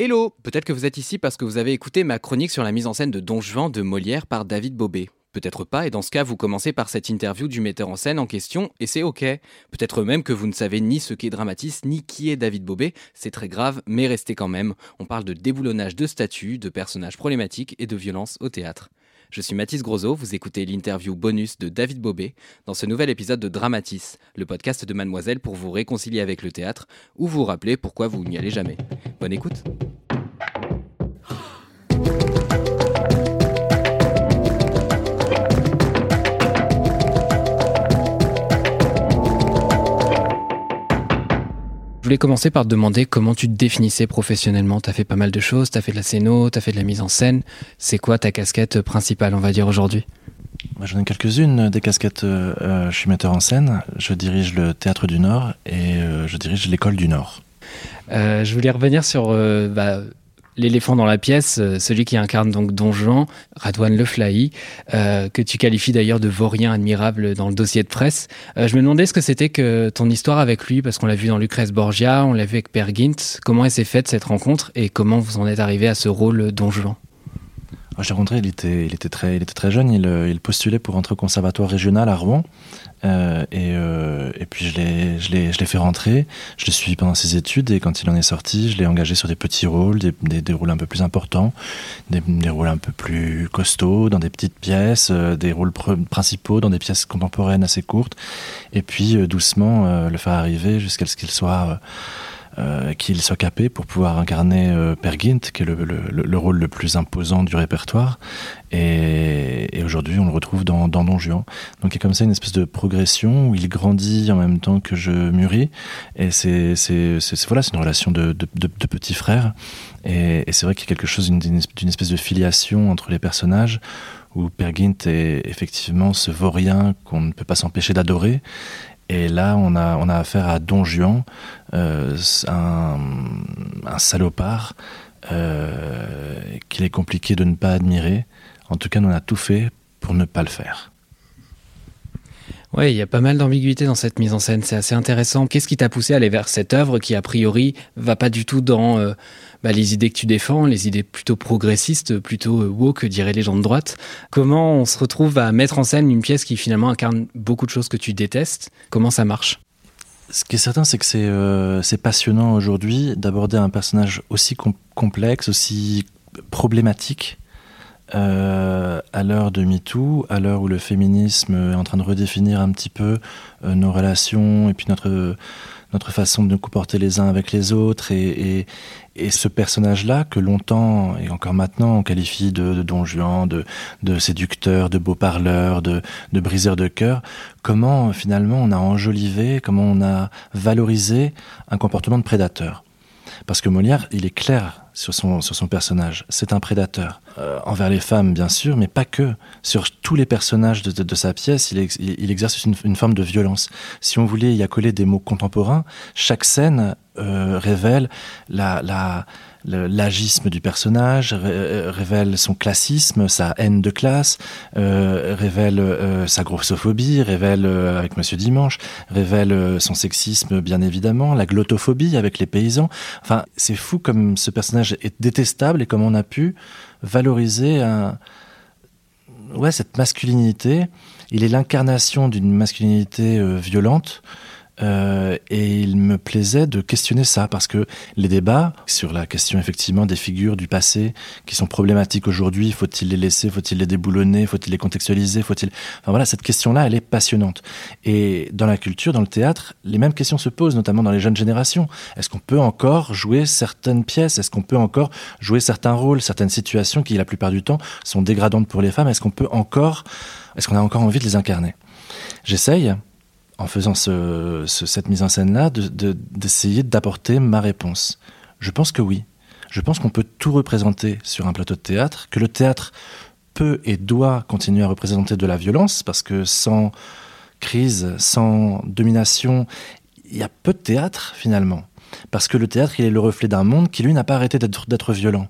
Hello, peut-être que vous êtes ici parce que vous avez écouté ma chronique sur la mise en scène de Don Juan de Molière par David Bobet. Peut-être pas, et dans ce cas, vous commencez par cette interview du metteur en scène en question, et c'est ok. Peut-être même que vous ne savez ni ce qu'est Dramatis, ni qui est David Bobet, c'est très grave, mais restez quand même. On parle de déboulonnage de statues, de personnages problématiques et de violence au théâtre. Je suis Mathis Grosso, vous écoutez l'interview bonus de David Bobet dans ce nouvel épisode de Dramatis, le podcast de Mademoiselle pour vous réconcilier avec le théâtre ou vous rappeler pourquoi vous n'y allez jamais. Bonne écoute Je voulais commencer par te demander comment tu te définissais professionnellement. Tu as fait pas mal de choses, tu as fait de la scéno, tu as fait de la mise en scène. C'est quoi ta casquette principale, on va dire, aujourd'hui? J'en ai quelques-unes des casquettes. Euh, je suis metteur en scène, je dirige le Théâtre du Nord et euh, je dirige l'École du Nord. Euh, Je voulais revenir sur euh, bah, l'éléphant dans la pièce, euh, celui qui incarne donc Don Juan, Radouane Leflahi, euh, que tu qualifies d'ailleurs de vaurien admirable dans le dossier de presse. Euh, je me demandais ce que c'était que ton histoire avec lui, parce qu'on l'a vu dans Lucrèce Borgia, on l'a vu avec Per Gint. Comment s'est faite cette rencontre et comment vous en êtes arrivé à ce rôle Don Juan? L'ai rencontré, il était, il, était très, il était très jeune, il, euh, il postulait pour entrer au conservatoire régional à Rouen. Euh, et, euh, et puis je l'ai, fait rentrer, je l'ai suivi pendant ses études et quand il en est sorti, je l'ai engagé sur des petits rôles, des, des, rôles un peu plus importants, des, des rôles un peu plus costauds, dans des petites pièces, euh, des rôles pr- principaux dans des pièces contemporaines assez courtes, et puis euh, doucement euh, le faire arriver jusqu'à ce qu'il soit... euh, qu'il soit capé pour pouvoir incarner euh, Per Gint, qui est le, le, le- le rôle le plus imposant du répertoire. Et, aujourd'hui, on le retrouve dans, Don Juan. Donc il y a comme ça une espèce de progression où il grandit en même temps que je mûris. Et c'est voilà, une relation de, petit frère. Et, et c'est vrai qu'il y a quelque chose d'une espèce de filiation entre les personnages où Per Gint est effectivement ce vaurien qu'on ne peut pas s'empêcher d'adorer. Et là, on a, on a affaire à Don Juan, euh, un, salopard euh, qu'il est compliqué de ne pas admirer. En tout cas, on a tout fait pour ne pas le faire. Ouais, il y a pas mal d'ambiguïté dans cette mise en scène, c'est assez intéressant. Qu'est-ce qui t'a poussé à aller vers cette œuvre qui, a priori, va pas du tout dans euh, bah, les idées que tu défends, les idées plutôt progressistes, plutôt euh, woke, diraient les gens de droite? Comment on se retrouve à mettre en scène une pièce qui finalement incarne beaucoup de choses que tu détestes? Comment ça marche? Ce qui est certain, c'est que c'est euh, passionnant aujourd'hui d'aborder un personnage aussi com- complexe, aussi problématique. Euh, à l'heure de MeToo, à l'heure où le féminisme est en train de redéfinir un petit peu euh, nos relations et puis notre, notre façon de nous comporter les uns avec les autres. Et, et, ce personnage-là, que longtemps et encore maintenant on qualifie de, de Don Juan, de, de séducteur, de beau parleur, de, de briseur de cœur, comment finalement on a enjolivé, comment on a valorisé un comportement de prédateur? Parce que Molière, il est clair sur son, sur son personnage. C'est un prédateur. Euh, envers les femmes, bien sûr, mais pas que. Sur tous les personnages de, de, sa pièce, il, ex, il, il exerce une, forme de violence. Si on voulait y accoler des mots contemporains, chaque scène euh, révèle la, la, l'agisme du personnage, ré révèle son classisme, sa haine de classe, euh, révèle euh, sa grossophobie, révèle euh, avec Monsieur Dimanche, révèle euh, son sexisme bien évidemment, la glottophobie avec les paysans. Enfin, c'est fou comme ce personnage est détestable et comment on a pu valoriser cette masculinité. Il est l'incarnation d'une masculinité euh, violente. Euh, et il me plaisait de questionner ça parce que les débats sur la question effectivement des figures du passé qui sont problématiques aujourd'hui, faut-il les laisser, faut-il les déboulonner, faut-il les contextualiser, faut-il enfin voilà cette question-là, elle est passionnante. Et dans la culture, dans le théâtre, les mêmes questions se posent, notamment dans les jeunes générations. Est-ce qu'on peut encore jouer certaines pièces? Est-ce qu'on peut encore jouer certains rôles, certaines situations qui la plupart du temps sont dégradantes pour les femmes Est-ce qu'on peut encore, est-ce qu'on a encore envie de les incarner? J'essaye en faisant cette mise en scène-là, d'essayer d'apporter ma réponse Je pense que oui. Je pense qu'on peut tout représenter sur un plateau de théâtre, que le théâtre peut et doit continuer à représenter de la violence, parce que sans crise, sans domination, il y a peu de théâtre finalement. Parce que le théâtre, il est le reflet d'un monde qui, lui, n'a pas arrêté d'être violent.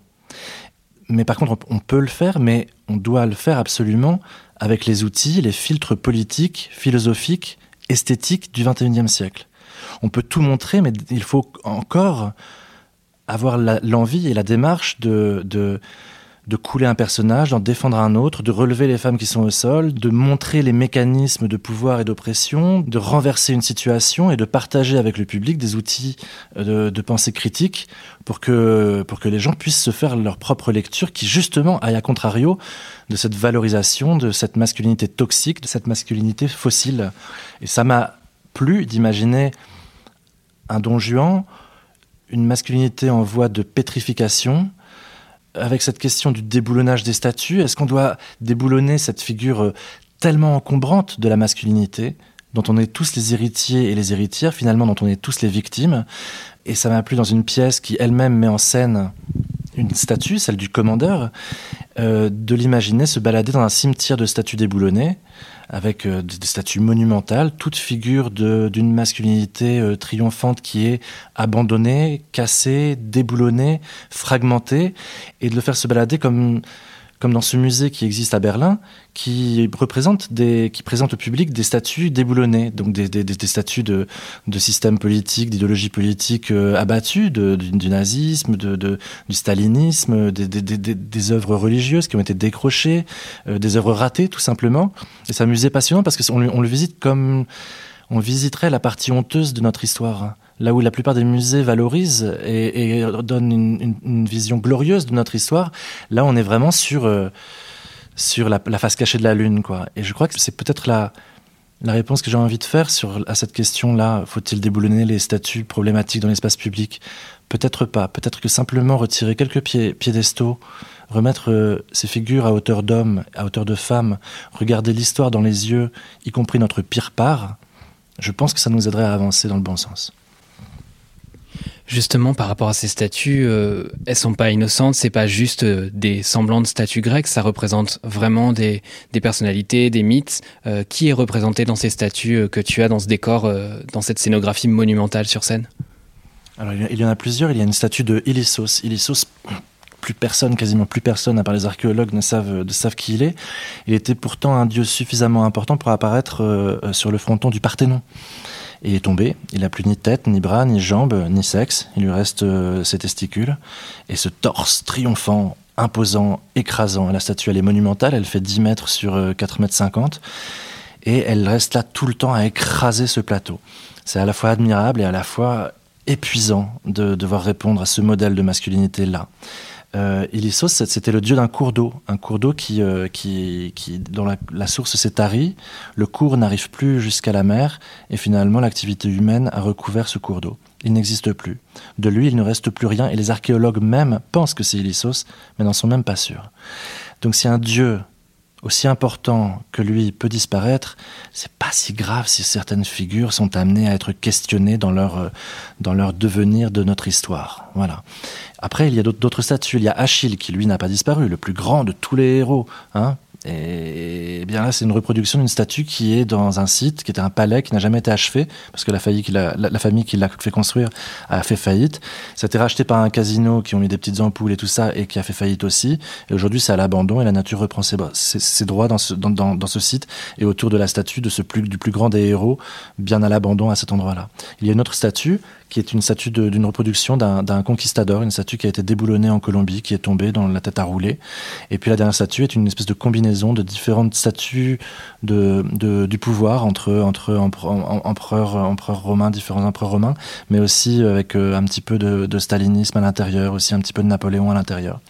Mais par contre, on peut le faire, mais on doit le faire absolument avec les outils, les filtres politiques, philosophiques, esthétiques du XXIe siècle. On peut tout montrer, mais il faut encore avoir l'envie et la démarche de, de, de couler un personnage, d'en défendre un autre, de relever les femmes qui sont au sol, de montrer les mécanismes de pouvoir et d'oppression, de renverser une situation et de partager avec le public des outils euh, de, pensée critique pour que, pour que les gens puissent se faire leur propre lecture qui justement aille à contrario de cette valorisation, de cette masculinité toxique, de cette masculinité fossile. Et ça m'a plu d'imaginer un don Juan, une masculinité en voie de pétrification, avec cette question du déboulonnage des statues, est-ce qu'on doit déboulonner cette figure euh, tellement encombrante de la masculinité, dont on est tous les héritiers et les héritières, finalement dont on est tous les victimes? Et ça m'a plu dans une pièce qui elle-même met en scène une statue, celle du commandeur, euh, de l'imaginer se balader dans un cimetière de statues déboulonnées, avec euh, des statues monumentales, toute figure d'une masculinité euh, triomphante qui est abandonnée, cassée, déboulonnée, fragmentée, et de le faire se balader comme comme dans ce musée qui existe à Berlin, qui présente au public des statues déboulonnées, donc des, statues de, systèmes politiques, d'idéologies politiques euh, abattues, du, nazisme, du stalinisme, des, œuvres religieuses qui ont été décrochées, euh, des œuvres ratées tout simplement. Et c'est un musée passionnant parce qu'on on le visite comme on visiterait la partie honteuse de notre histoire là où la plupart des musées valorisent et, donnent une, vision glorieuse de notre histoire, là on est vraiment sur, euh, sur la, face cachée de la Lune. Quoi. Et je crois que c'est peut-être la, la réponse que j'ai envie de faire sur, à cette question-là. Faut-il déboulonner les statues problématiques dans l'espace public? Peut-être pas. Peut-être que simplement retirer quelques piédestaux, remettre euh, ces figures à hauteur d'hommes, à hauteur de femmes, regarder l'histoire dans les yeux, y compris notre pire part, je pense que ça nous aiderait à avancer dans le bon sens. Justement, par rapport à ces statues, euh, elles sont pas innocentes, c'est pas juste euh, des semblants de statues grecques, ça représente vraiment des, des personnalités, des mythes. Euh, qui est représenté dans ces statues euh, que tu as dans ce décor, dans cette scénographie monumentale sur scène? Alors, il y en a plusieurs. Il y a une statue de Ilissos. Ilissos, plus personne, quasiment plus personne, à part les archéologues, ne savent, ne savent qui il est. Il était pourtant un dieu suffisamment important pour apparaître sur le fronton du Parthénon. Il est tombé. Il n'a plus ni tête, ni bras, ni jambes, ni sexe. Il lui reste euh, ses testicules. Et ce torse triomphant, imposant, écrasant. La statue, elle est monumentale. Elle fait 10 mètres sur 4 euh, mètres 50. Et elle reste là tout le temps à écraser ce plateau. C'est à la fois admirable et à la fois épuisant de devoir répondre à ce modèle de masculinité-là. Euh, Ilissos, c'était le dieu d'un cours d'eau, un cours d'eau qui, euh, qui, qui, dont la, source s'est tarie, le cours n'arrive plus jusqu'à la mer, et finalement l'activité humaine a recouvert ce cours d'eau. Il n'existe plus. De lui, il ne reste plus rien, et les archéologues même pensent que c'est Ilissos, mais n'en sont même pas sûrs. Donc si un dieu aussi important que lui peut disparaître, c'est pas si grave si certaines figures sont amenées à être questionnées dans leur, euh, dans leur devenir de notre histoire. Voilà. Après, il y a d'autres statues. Il y a Achille qui, lui, n'a pas disparu, le plus grand de tous les héros. Hein et, bien là, c'est une reproduction d'une statue qui est dans un site, qui était un palais qui n'a jamais été achevé, parce que la, famille qui l'a, famille qui l'a fait construire a fait faillite. Ça a été racheté par un casino qui ont mis des petites ampoules et tout ça, et qui a fait faillite aussi. Et aujourd'hui, c'est à l'abandon, et la nature reprend ses, droits dans ce, dans, ce site, et autour de la statue de ce plus, du plus grand des héros, bien à l'abandon à cet endroit-là. Il y a une autre statue qui est une statue d'une reproduction d'un conquistador, une statue qui a été déboulonnée en Colombie, qui est tombée dans la tête à rouler. Et puis la dernière statue est une espèce de combinaison de différentes statues de, du pouvoir entre, entre empereurs, empereurs romains, différents empereurs romains, mais aussi avec euh, un petit peu de, stalinisme à l'intérieur, aussi un petit peu de Napoléon à l'intérieur.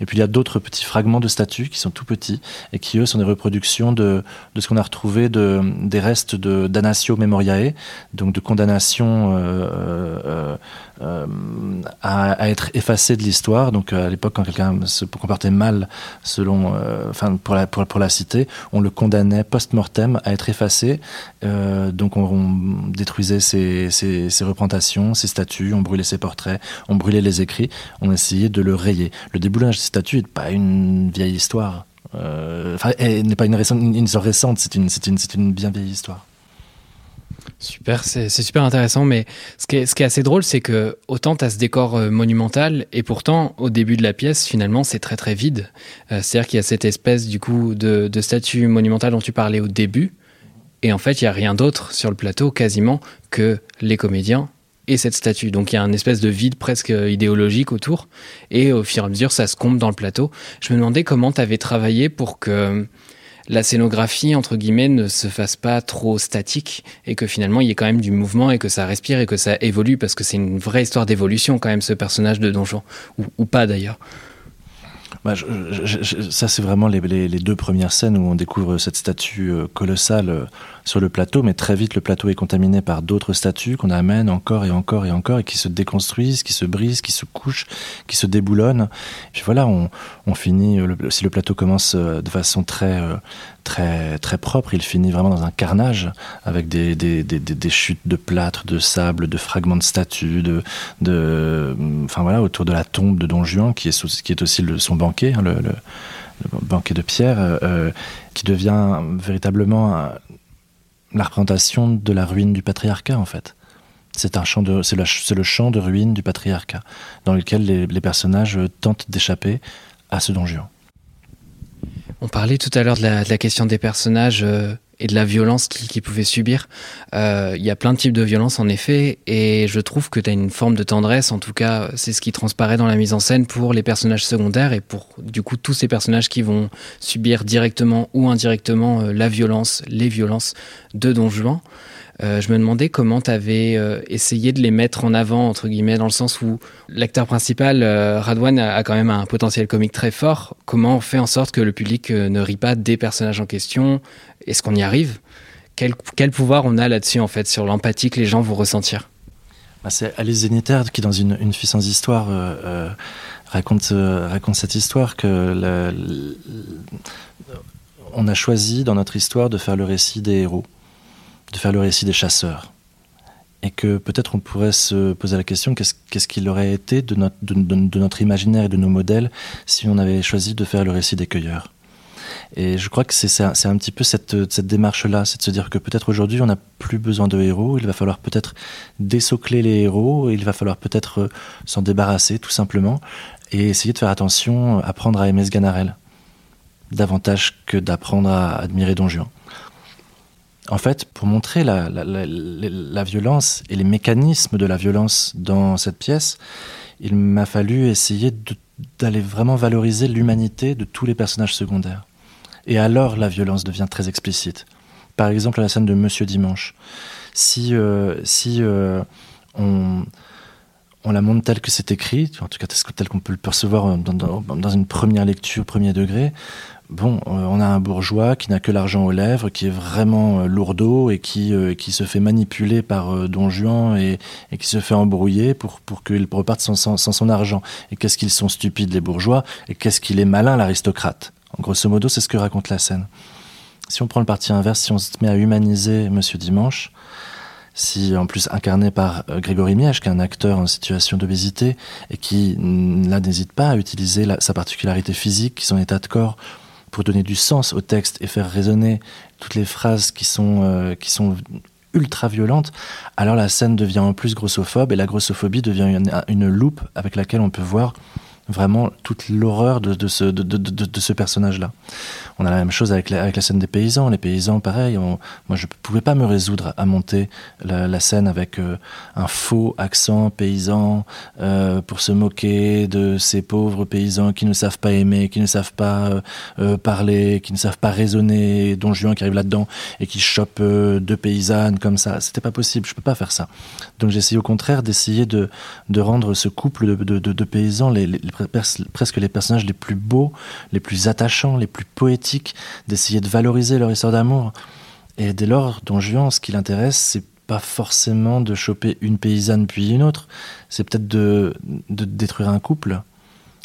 Et puis il y a d'autres petits fragments de statues qui sont tout petits et qui eux sont des reproductions de, de ce qu'on a retrouvé de, des restes de Danatio Memoriae, donc de condamnation euh, à, être effacé de l'histoire. Donc à l'époque, quand quelqu'un se comportait mal, selon, enfin pour la pour, pour, la cité, on le condamnait post-mortem à être effacé. donc on, détruisait ses, ses, représentations, ses statues, on brûlait ses portraits, on brûlait les écrits, on essayait de le rayer. Le déboulonnage des statues n'est pas une vieille histoire. Euh, enfin, elle n'est pas une, récente, une, récente, c'est une, une, une bien vieille histoire. Super, c'est super intéressant, mais ce qui est, assez drôle, c'est que autant tu as ce décor euh, monumental, et pourtant, au début de la pièce, finalement, c'est très très vide. Euh, c'est-à-dire qu'il y a cette espèce, du coup, de, de statue monumentale dont tu parlais au début, et en fait, il n'y a rien d'autre sur le plateau, quasiment, que les comédiens et cette statue. Donc il y a un espèce de vide presque idéologique autour. Et au fur et à mesure, ça se comble dans le plateau. Je me demandais comment tu avais travaillé pour que la scénographie, entre guillemets, ne se fasse pas trop statique et que finalement il y ait quand même du mouvement et que ça respire et que ça évolue parce que c'est une vraie histoire d'évolution quand même ce personnage de donjon. Ou, ou pas d'ailleurs. Bah, ça, c'est vraiment les, deux premières scènes où on découvre cette statue euh, colossale euh, sur le plateau, mais très vite le plateau est contaminé par d'autres statues qu'on amène encore et encore et encore et qui se déconstruisent, qui se brisent, qui se couchent, qui se déboulonnent. Et puis voilà, on, finit, si le plateau commence euh, de façon très, très, très propre, il finit vraiment dans un carnage avec des, des, des, des chutes de plâtre, de sable, de fragments de statues, de, de, enfin voilà, autour de la tombe de Don Juan, qui est, qui est aussi son hein, le, banquet de pierre, euh, euh, qui devient véritablement la représentation de la ruine du patriarcat en fait. C'est un c'est le champ de ruine du patriarcat, dans lequel les, personnages tentent d'échapper à ce Don Juan. On parlait tout à l'heure de, la, question des personnages euh, et de la violence qu'ils pouvaient subir. Euh, il y a plein de types de violence en effet, et je trouve que tu as une forme de tendresse, en tout cas c'est ce qui transparaît dans la mise en scène pour les personnages secondaires et pour du coup tous ces personnages qui vont subir directement ou indirectement euh, la violence, les violences de Don Juan. Euh, je me demandais comment tu avais euh, essayé de les mettre en avant, entre guillemets, dans le sens où l'acteur principal, euh, Radwan, a, quand même un potentiel comique très fort. Comment on fait en sorte que le public ne rit pas des personnages en question? Est-ce qu'on y arrive? Quel, pouvoir on a là-dessus, en fait, sur l'empathie que les gens vont ressentir? Bah, C'est Alice Zeniter qui, dans une, une fille sans histoire, raconte, cette histoire que on a choisi dans notre histoire de faire le récit des héros de faire le récit des chasseurs. Et que peut-être on pourrait se poser la question qu'est-ce qu'il aurait été de notre, imaginaire et de nos modèles si on avait choisi de faire le récit des cueilleurs? Et je crois que c'est un, petit peu cette, cette démarche-là, c'est de se dire que peut-être aujourd'hui on n'a plus besoin de héros, il va falloir peut-être désocler les héros, il va falloir peut-être euh, s'en débarrasser tout simplement, et essayer de faire attention, apprendre à aimer ce davantage que d'apprendre à admirer Don Juan. En fait, pour montrer la, violence et les mécanismes de la violence dans cette pièce, il m'a fallu essayer d'aller vraiment valoriser l'humanité de tous les personnages secondaires. Et alors la violence devient très explicite. Par exemple, la scène de Monsieur Dimanche. Si, euh, euh, on, on, la montre telle que c'est écrit, en tout cas tel qu'on peut le percevoir dans, dans, une première lecture, premier degré, bon, euh, on a un bourgeois qui n'a que l'argent aux lèvres, qui est vraiment euh, lourdeau et qui, euh, qui se fait manipuler par Don Juan et, qui se fait embrouiller pour, pour qu'il reparte sans, sans, son argent. Et qu'est-ce qu'ils sont stupides les bourgeois et qu'est-ce qu'il est malin l'aristocrate? En grosso modo, c'est ce que raconte la scène. Si on prend le parti inverse, si on se met à humaniser Monsieur Dimanche, si en plus incarné par Grégory Mièche, qui est un acteur en situation d'obésité et qui là n'hésite pas à utiliser sa particularité physique, son état de corps pour donner du sens au texte et faire résonner toutes les phrases qui sont, euh, qui sont ultra violentes, alors la scène devient en plus grossophobe et la grossophobie devient une loupe avec laquelle on peut voir vraiment toute l'horreur de, de, ce, de, de, ce personnage-là. On a la même chose avec la, avec la scène des paysans. Les paysans, pareil, moi je ne pouvais pas me résoudre à monter la, scène avec euh, un faux accent paysan euh, pour se moquer de ces pauvres paysans qui ne savent pas aimer, qui ne savent pas euh, parler, qui ne savent pas raisonner, dont Juin qui arrive là-dedans et qui chope deux paysannes comme ça. C'était pas possible, je peux pas faire ça. Donc essayé au contraire d'essayer de, de rendre ce couple de, de, paysans les, les presque les personnages les plus beaux, les plus attachants, les plus poétiques, d'essayer de valoriser leur histoire d'amour. Et dès lors, Don Juan, ce qui l'intéresse, c'est pas forcément de choper une paysanne puis une autre. C'est peut-être de, détruire un couple.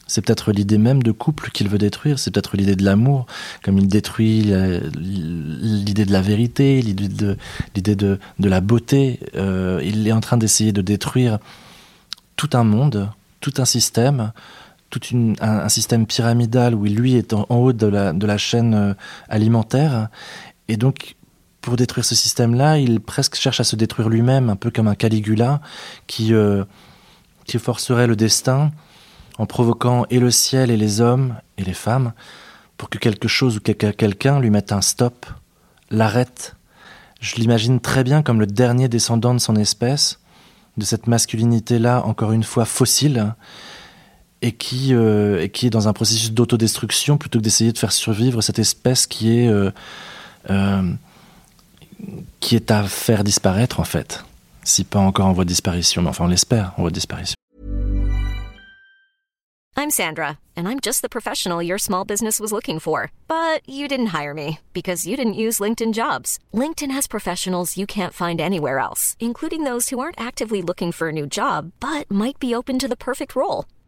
C'est peut-être l'idée même de couple qu'il veut détruire. C'est peut-être l'idée de l'amour, comme il détruit l'idée de la vérité, l'idée de la beauté. Euh, il est en train d'essayer de détruire tout un monde, tout un système, tout un, système pyramidal où lui est en, haut de la, de la chaîne euh, alimentaire. Et donc, pour détruire ce système-là, il presque cherche à se détruire lui-même, un peu comme un Caligula qui, euh, qui forcerait le destin en provoquant et le ciel et les hommes et les femmes pour que quelque chose ou quelqu'un lui mette un stop, l'arrête. Je l'imagine très bien comme le dernier descendant de son espèce, de cette masculinité-là, encore une fois fossile, et qui, euh, et qui est dans un processus d'autodestruction plutôt que d'essayer de faire survivre cette espèce qui est euh, qui est à faire disparaître en fait. Si pas encore en voie de disparition, mais enfin on l'espère en voie de disparition. I'm Sandra, and I'm just the professional your small business was looking for. But you didn't hire me because you didn't use LinkedIn jobs. LinkedIn has professionals you can't find anywhere else, including those who aren't actively looking for a new job, but might be open to the perfect role,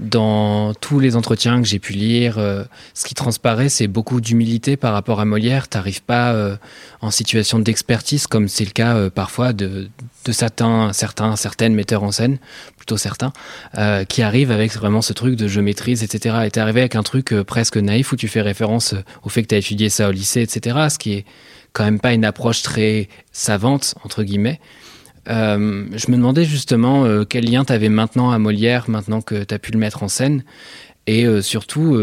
dans tous les entretiens que j'ai pu lire, euh, ce qui transparaît, c'est beaucoup d'humilité par rapport à Molière. T'arrives pas euh, en situation d'expertise, comme c'est le cas euh, parfois de, de, certains, certains, certaines metteurs en scène, plutôt certains, qui arrivent avec vraiment ce truc de je maîtrise, etc. Et t'es arrivé avec un truc presque naïf où tu fais référence au fait que t'as étudié ça au lycée, etc. Ce qui est quand même pas une approche très savante, entre guillemets. Euh, je me demandais justement euh, quel lien tu avais maintenant à Molière, maintenant que tu as pu le mettre en scène, et euh, surtout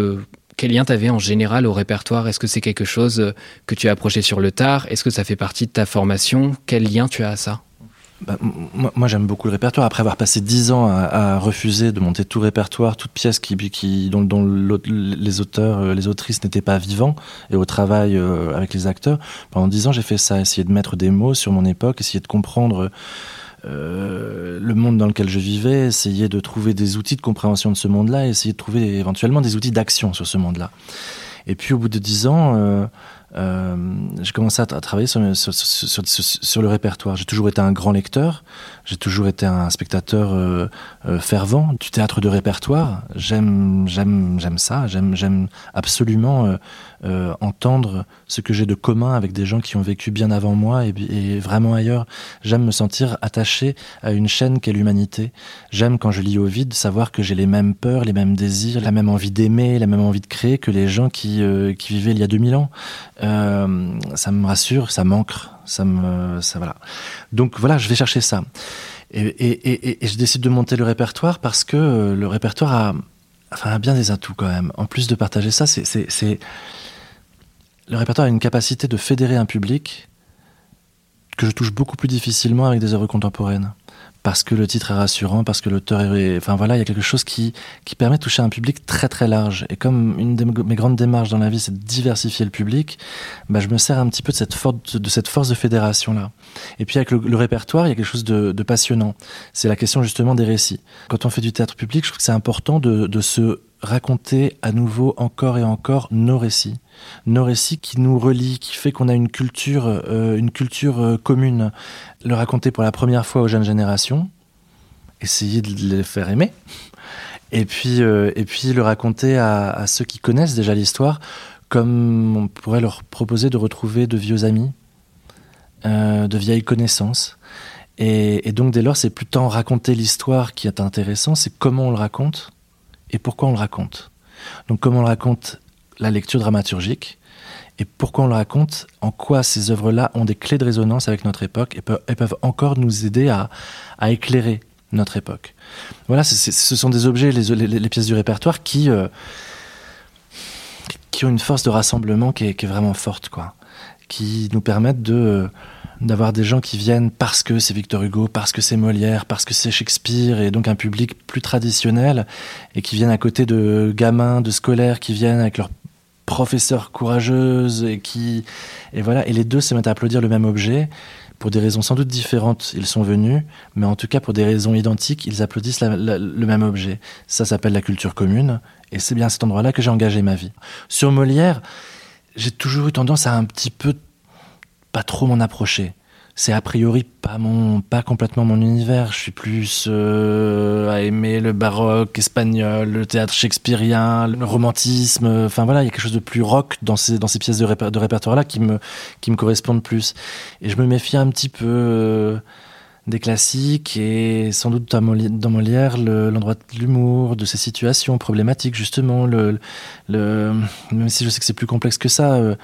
quel lien tu avais en général au répertoire? Est-ce que c'est quelque chose que tu as approché sur le tard? Est-ce que ça fait partie de ta formation? Quel lien tu as à ça? Bah, moi, j'aime beaucoup le répertoire. Après avoir passé dix ans à, refuser de monter tout répertoire, toute pièce qui, dont, les auteurs, euh, les autrices n'étaient pas vivants, et au travail euh, avec les acteurs, pendant dix ans, j'ai fait ça, essayer de mettre des mots sur mon époque, essayer de comprendre euh, le monde dans lequel je vivais, essayer de trouver des outils de compréhension de ce monde-là, essayer de trouver éventuellement des outils d'action sur ce monde-là. Et puis au bout de dix ans, j'ai commencé à, travailler sur, sur le répertoire. J'ai toujours été un grand lecteur, j'ai toujours été un spectateur euh, euh, fervent du théâtre de répertoire. J'aime, j'aime, j'aime ça. J'aime, j'aime absolument euh, entendre ce que j'ai de commun avec des gens qui ont vécu bien avant moi et, et vraiment ailleurs. J'aime me sentir attaché à une chaîne qu'est l'humanité. J'aime quand je lis au vide savoir que j'ai les mêmes peurs, les mêmes désirs, la même envie d'aimer, la même envie de créer que les gens qui, qui vivaient il y a 2000 ans. Euh, ça me rassure, ça m'ancre, ça me, ça voilà. Donc voilà, je vais chercher ça. Et, et, je décide de monter le répertoire parce que le répertoire a, enfin, a bien des atouts quand même. En plus de partager ça, c'est, le répertoire a une capacité de fédérer un public que je touche beaucoup plus difficilement avec des œuvres contemporaines parce que le titre est rassurant, parce que l'auteur est... Enfin voilà, il y a quelque chose qui, qui permet de toucher un public très très large. Et comme une de mes grandes démarches dans la vie, c'est de diversifier le public, bah, je me sers un petit peu de cette, force de, fédération-là. Et puis avec le, répertoire, il y a quelque chose de, de passionnant. C'est la question justement des récits. Quand on fait du théâtre public, je trouve que c'est important de, de se raconter à nouveau encore et encore nos récits nos récits qui nous relient, qui fait qu'on a une culture, euh, une culture euh, commune. Le raconter pour la première fois aux jeunes générations, essayer de les faire aimer, et puis, euh, et puis le raconter à, ceux qui connaissent déjà l'histoire, comme on pourrait leur proposer de retrouver de vieux amis, de vieilles connaissances. Et, et donc dès lors, c'est plus tant raconter l'histoire qui est intéressant, c'est comment on le raconte et pourquoi on le raconte. Donc comment on le raconte la lecture dramaturgique et pourquoi on le raconte, en quoi ces œuvres-là ont des clés de résonance avec notre époque et peuvent, encore nous aider à, éclairer notre époque. Voilà, ce sont des objets, les, pièces du répertoire qui, euh, qui ont une force de rassemblement qui est, qui est vraiment forte, quoi. Qui nous permettent de d'avoir des gens qui viennent parce que c'est Victor Hugo, parce que c'est Molière, parce que c'est Shakespeare, et donc un public plus traditionnel, et qui viennent à côté de gamins, de scolaires, qui viennent avec leurs professeurs courageuses, et qui... Et voilà, et les deux se mettent à applaudir le même objet. Pour des raisons sans doute différentes, ils sont venus, mais en tout cas pour des raisons identiques, ils applaudissent le même objet. Ça s'appelle la culture commune, et c'est bien à cet endroit-là que j'ai engagé ma vie. Sur Molière, j'ai toujours eu tendance à un petit peu pas trop m'en approcher. C'est a priori pas mon, pas complètement mon univers. Je suis plus euh, à aimer le baroque espagnol, le théâtre shakespearien, le romantisme. Enfin voilà, il y a quelque chose de plus rock dans ces, dans ces pièces de, répertoire là qui me, qui me correspondent plus. Et je me méfie un petit peu euh, des classiques et sans doute dans Molière l'endroit de l'humour, de ces situations problématiques justement. Le, même si je sais que c'est plus complexe que ça. Euh,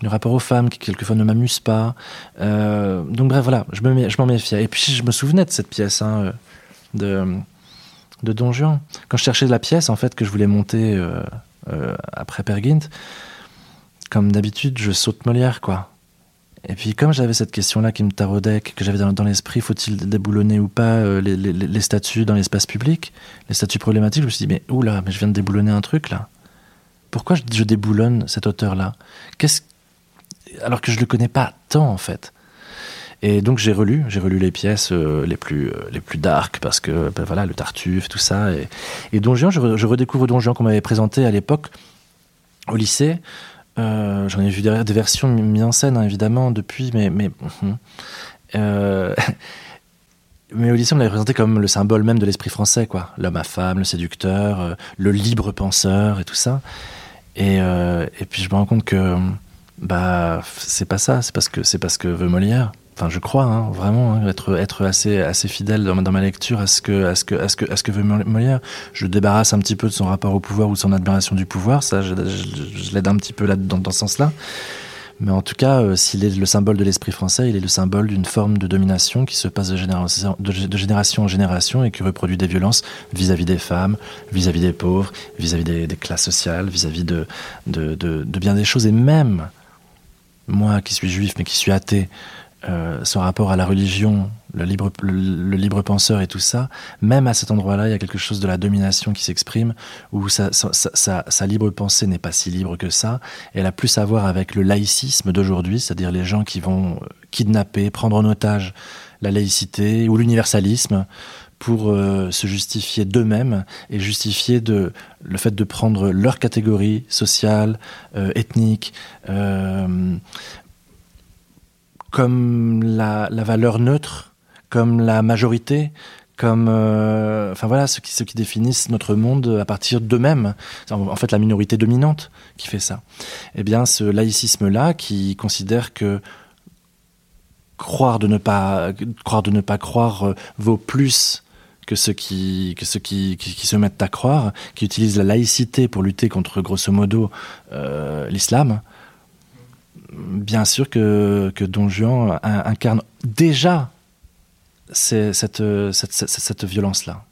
le rapport aux femmes qui quelquefois ne m'amuse pas. Euh, donc bref, voilà, je, me, je m'en méfiais. Et puis je me souvenais de cette pièce hein, de, de Don Juan. Quand je cherchais la pièce, en fait, que je voulais monter euh, après Pergint, comme d'habitude, je saute Molière, quoi. Et puis comme j'avais cette question-là qui me taraudait, que j'avais dans, l'esprit, faut-il déboulonner ou pas les, les, les, statues dans l'espace public, les statues problématiques, je me suis dit, mais oula, mais je viens de déboulonner un truc là. Pourquoi je, je déboulonne cet auteur-là? Alors que je le connais pas tant en fait. Et donc j'ai relu, j'ai relu les pièces euh, les plus euh, les plus dark parce que ben voilà le Tartuffe tout ça et, et Don Juan, je, redécouvre Don Juan qu'on m'avait présenté à l'époque au lycée. Euh, j'en ai vu des, versions mises en scène hein, évidemment depuis, mais mais mais au lycée on l'avait présenté comme le symbole même de l'esprit français quoi, l'homme à femme, le séducteur, le libre penseur et tout ça. Et, et puis je me rends compte que bah, c'est pas ça. C'est parce que c'est parce que veut Molière. Enfin, je crois hein, vraiment hein, être assez fidèle dans, ma lecture à ce que à ce que veut Molière. Je débarrasse un petit peu de son rapport au pouvoir ou son admiration du pouvoir. Ça, je, l'aide un petit peu là dans, dans ce sens-là. Mais en tout cas, euh, s'il est le symbole de l'esprit français, il est le symbole d'une forme de domination qui se passe de génération, en génération et qui reproduit des violences vis-à-vis des femmes, vis-à-vis des pauvres, vis-à-vis des, classes sociales, vis-à-vis de, bien des choses et même moi qui suis juif mais qui suis athée, euh, son rapport à la religion, le libre, penseur et tout ça, même à cet endroit-là, il y a quelque chose de la domination qui s'exprime, où sa, libre pensée n'est pas si libre que ça. Elle a plus à voir avec le laïcisme d'aujourd'hui, c'est-à-dire les gens qui vont kidnapper, prendre en otage la laïcité ou l'universalisme pour euh, se justifier d'eux-mêmes et justifier le fait de prendre leur catégorie sociale, euh, ethnique, euh, comme la, valeur neutre, comme la majorité, comme euh, enfin voilà ce qui, ce qui définissent notre monde à partir d'eux-mêmes. En, fait, la minorité dominante qui fait ça. Eh bien, ce laïcisme-là qui considère que croire de ne pas croire de ne pas croire vaut plus que ceux qui, que ceux qui, qui, se mettent à croire, qui utilisent la laïcité pour lutter contre, grosso modo, euh, l'islam, bien sûr que, Don Juan incarne déjà cette violence-là.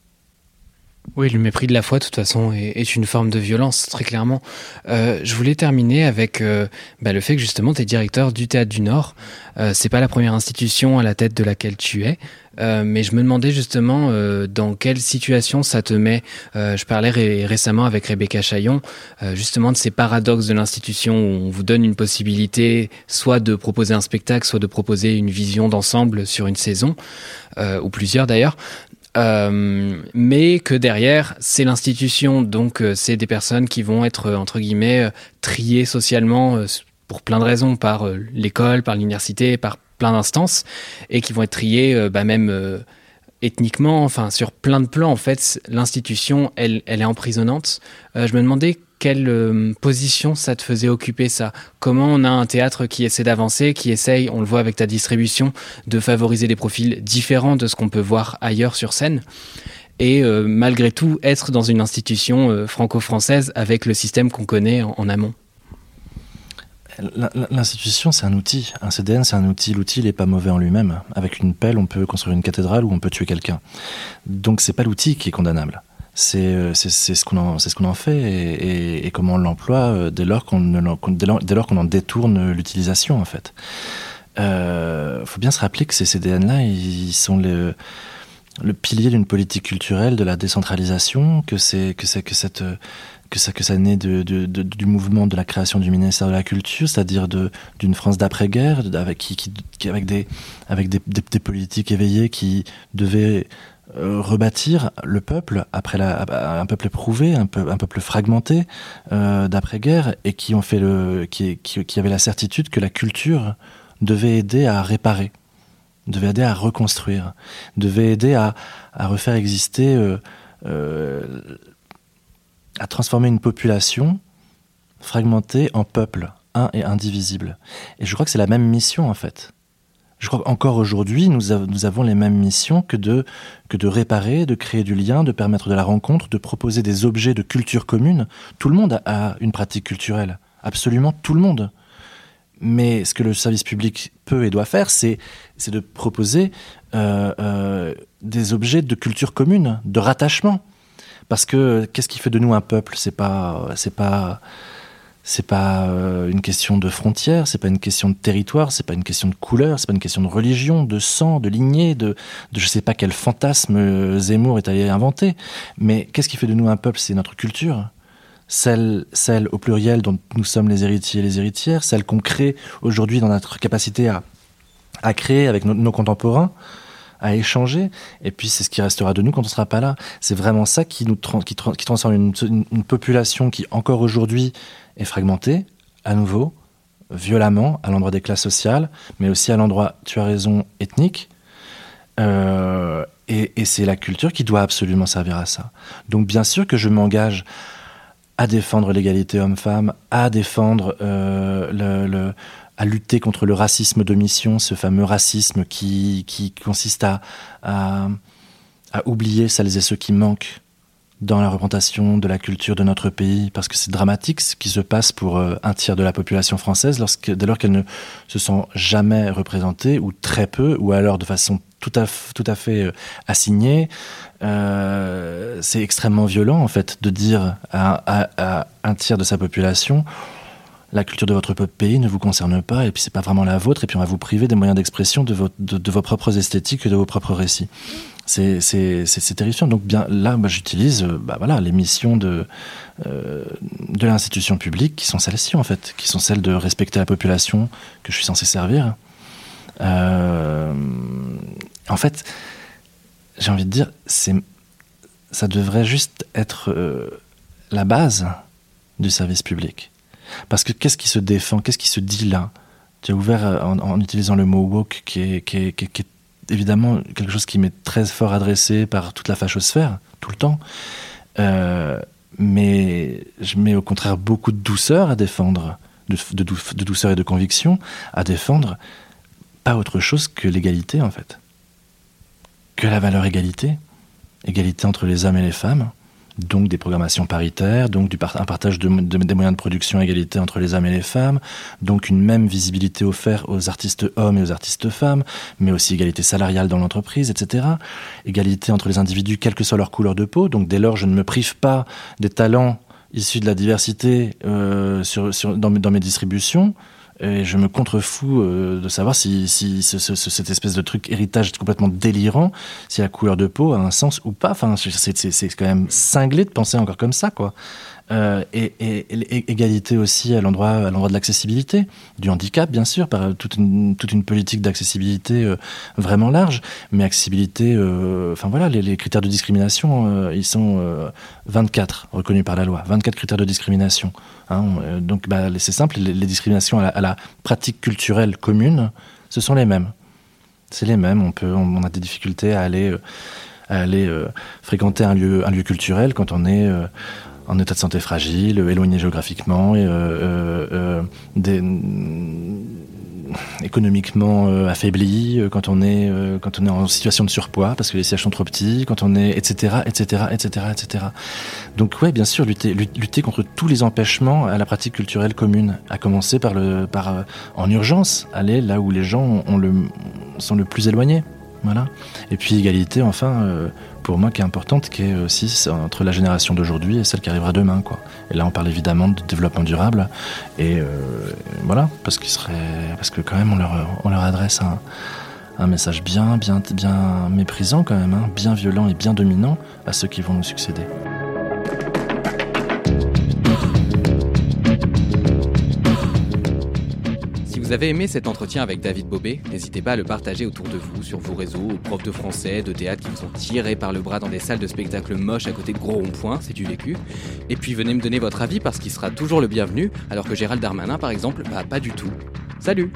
Oui, le mépris de la foi, de toute façon, est, une forme de violence, très clairement. Euh, je voulais terminer avec euh, bah, le fait que justement, tu es directeur du Théâtre du Nord. Euh, c'est pas la première institution à la tête de laquelle tu es. Euh, mais je me demandais justement euh, dans quelle situation ça te met. Je parlais ré récemment avec Rebecca Chaillon justement de ces paradoxes de l'institution où on vous donne une possibilité soit de proposer un spectacle, soit de proposer une vision d'ensemble sur une saison, ou plusieurs d'ailleurs. Euh, mais que derrière, c'est l'institution, donc euh, c'est des personnes qui vont être, entre guillemets, triées socialement euh, pour plein de raisons, par l'école, par l'université, par plein d'instances, et qui vont être triées bah, même ethniquement, enfin sur plein de plans, en fait, l'institution, elle, elle est emprisonnante. je me demandais quelle euh, position ça te faisait occuper ça? Comment on a un théâtre qui essaie d'avancer, qui essaye, on le voit avec ta distribution, de favoriser des profils différents de ce qu'on peut voir ailleurs sur scène? Et euh, malgré tout être dans une institution euh, franco-française avec le système qu'on connaît en, en amont? L'institution, c'est un outil. Un CDN, c'est un outil. L'outil n'est pas mauvais en lui-même. Avec une pelle, on peut construire une cathédrale ou on peut tuer quelqu'un. Donc, c'est pas l'outil qui est condamnable c'est ce qu'on en, ce qu'on en fait et, et, comment on l'emploie dès lors qu'on dès lors qu'on en détourne l'utilisation en fait. Euh, faut bien se rappeler que ces CDN-là, ils sont le, le pilier d'une politique culturelle de la décentralisation, que c'est que c'est que cette que ça que ça naît de, de, du mouvement de la création du ministère de la culture, c'est-à-dire d'une France d'après-guerre, avec qui, qui, avec des avec des, des, politiques éveillées qui devaient euh, rebâtir le peuple après la, un peuple éprouvé, un, peu, un peuple fragmenté euh, d'après-guerre et qui ont fait le qui, avait la certitude que la culture devait aider à réparer, devait aider à reconstruire, devait aider à, à refaire exister, euh, à transformer une population fragmentée en peuple, un et indivisible. Et je crois que c'est la même mission en fait. Je crois qu'encore aujourd'hui, nous, avons les mêmes missions que de, réparer, de créer du lien, de permettre de la rencontre, de proposer des objets de culture commune. Tout le monde a une pratique culturelle. Absolument tout le monde. Mais ce que le service public peut et doit faire, c'est de proposer euh, euh, des objets de culture commune, de rattachement. Parce que qu'est-ce qui fait de nous un peuple? C'est pas, c'est pas euh, une question de frontières, c'est pas une question de territoire, c'est pas une question de couleur, c'est pas une question de religion, de sang, de lignée, de, de je sais pas quel fantasme Zemmour est allé inventer. Mais qu'est-ce qui fait de nous un peuple? C'est notre culture celle, celle au pluriel dont nous sommes les héritiers et les héritières, celle qu'on crée aujourd'hui dans notre capacité à, à créer avec nos, contemporains, à échanger, et puis c'est ce qui restera de nous quand on sera pas là. C'est vraiment ça qui nous qui, qui transforme une, population qui encore aujourd'hui est fragmentée, à nouveau, violemment, à l'endroit des classes sociales, mais aussi à l'endroit, tu as raison, ethnique. Euh, et, c'est la culture qui doit absolument servir à ça. Donc bien sûr que je m'engage à défendre l'égalité homme-femme, à défendre euh, le, à lutter contre le racisme de mission, ce fameux racisme qui, qui consiste à, à, oublier celles et ceux qui manquent dans la représentation de la culture de notre pays, parce que c'est dramatique ce qui se passe pour euh, un tiers de la population française lorsque, dès lors qu'elle ne se sent jamais représentée, ou très peu, ou alors de façon tout à, tout à fait euh, assignée. Euh, c'est extrêmement violent, en fait, de dire à, un tiers de sa population la culture de votre pays ne vous concerne pas, et puis c'est pas vraiment la vôtre, et puis on va vous priver des moyens d'expression de, de, de, vos propres esthétiques et de vos propres récits. C'est terrifiant. Donc bien là, bah, j'utilise euh, bah, voilà, les missions de, euh, de l'institution publique qui sont celles-ci, en fait, qui sont celles de respecter la population que je suis censé servir. Euh, en fait, j'ai envie de dire, ça devrait juste être la base du service public. Parce que qu'est-ce qui se défend, qu'est-ce qui se dit là? Tu as ouvert en, utilisant le mot woke, qui, est, évidemment quelque chose qui m'est très fort adressé par toute la fachosphère, tout le temps. Euh, mais je mets au contraire beaucoup de douceur à défendre, de, douceur et de conviction à défendre pas autre chose que l'égalité en fait que la valeur égalité, égalité entre les hommes et les femmes, donc des programmations paritaires, donc un partage de, des moyens de production égalité entre les hommes et les femmes, donc une même visibilité offerte aux artistes hommes et aux artistes femmes, mais aussi égalité salariale dans l'entreprise, etc. Égalité entre les individus, quelle que soit leur couleur de peau. Donc dès lors, je ne me prive pas des talents issus de la diversité euh, dans mes distributions, et je me contrefous euh, de savoir si, si ce, ce, cette espèce de truc héritage complètement délirant, si la couleur de peau a un sens ou pas. Enfin, c'est quand même cinglé de penser encore comme ça, quoi. Euh, et, et, égalité aussi à l'endroit à l'endroit de l'accessibilité, du handicap bien sûr, par toute une, toute une politique d'accessibilité euh, vraiment large, mais accessibilité, euh, enfin voilà, les, critères de discrimination, ils sont 24 reconnus par la loi, 24 critères de discrimination. Hein, donc bah, c'est simple, les, discriminations à la, pratique culturelle commune, ce sont les mêmes. C'est les mêmes. On peut, on, a des difficultés à aller, à aller fréquenter un lieu, un lieu culturel quand on est en état de santé fragile, éloigné géographiquement, euh, euh, euh des, économiquement euh, affaibli, quand on est quand on est en situation de surpoids parce que les sièges sont trop petits, quand on est etc etc etc etc. Donc ouais, bien sûr, lutter lutter contre tous les empêchements à la pratique culturelle commune, à commencer par le par en urgence aller là où les gens sont le plus éloignés. Voilà. Et puis égalité, enfin, euh, pour moi, qui est importante, qui est aussi entre la génération d'aujourd'hui et celle qui arrivera demain. Quoi. Et là, on parle évidemment de développement durable. Et euh, voilà, parce, qu'il serait, parce que quand même, on leur, on leur adresse un, un message bien, bien, bien méprisant quand même, hein, bien violent et bien dominant à ceux qui vont nous succéder. Vous avez aimé cet entretien avec David Bobet, n'hésitez pas à le partager autour de vous, sur vos réseaux, aux profs de français, de théâtre qui vous ont tiré par le bras dans des salles de spectacle moches à côté de gros ronds-points, c'est du vécu. Et puis venez me donner votre avis parce qu'il sera toujours le bienvenu, alors que Gérald Darmanin, par exemple, bah pas du tout. Salut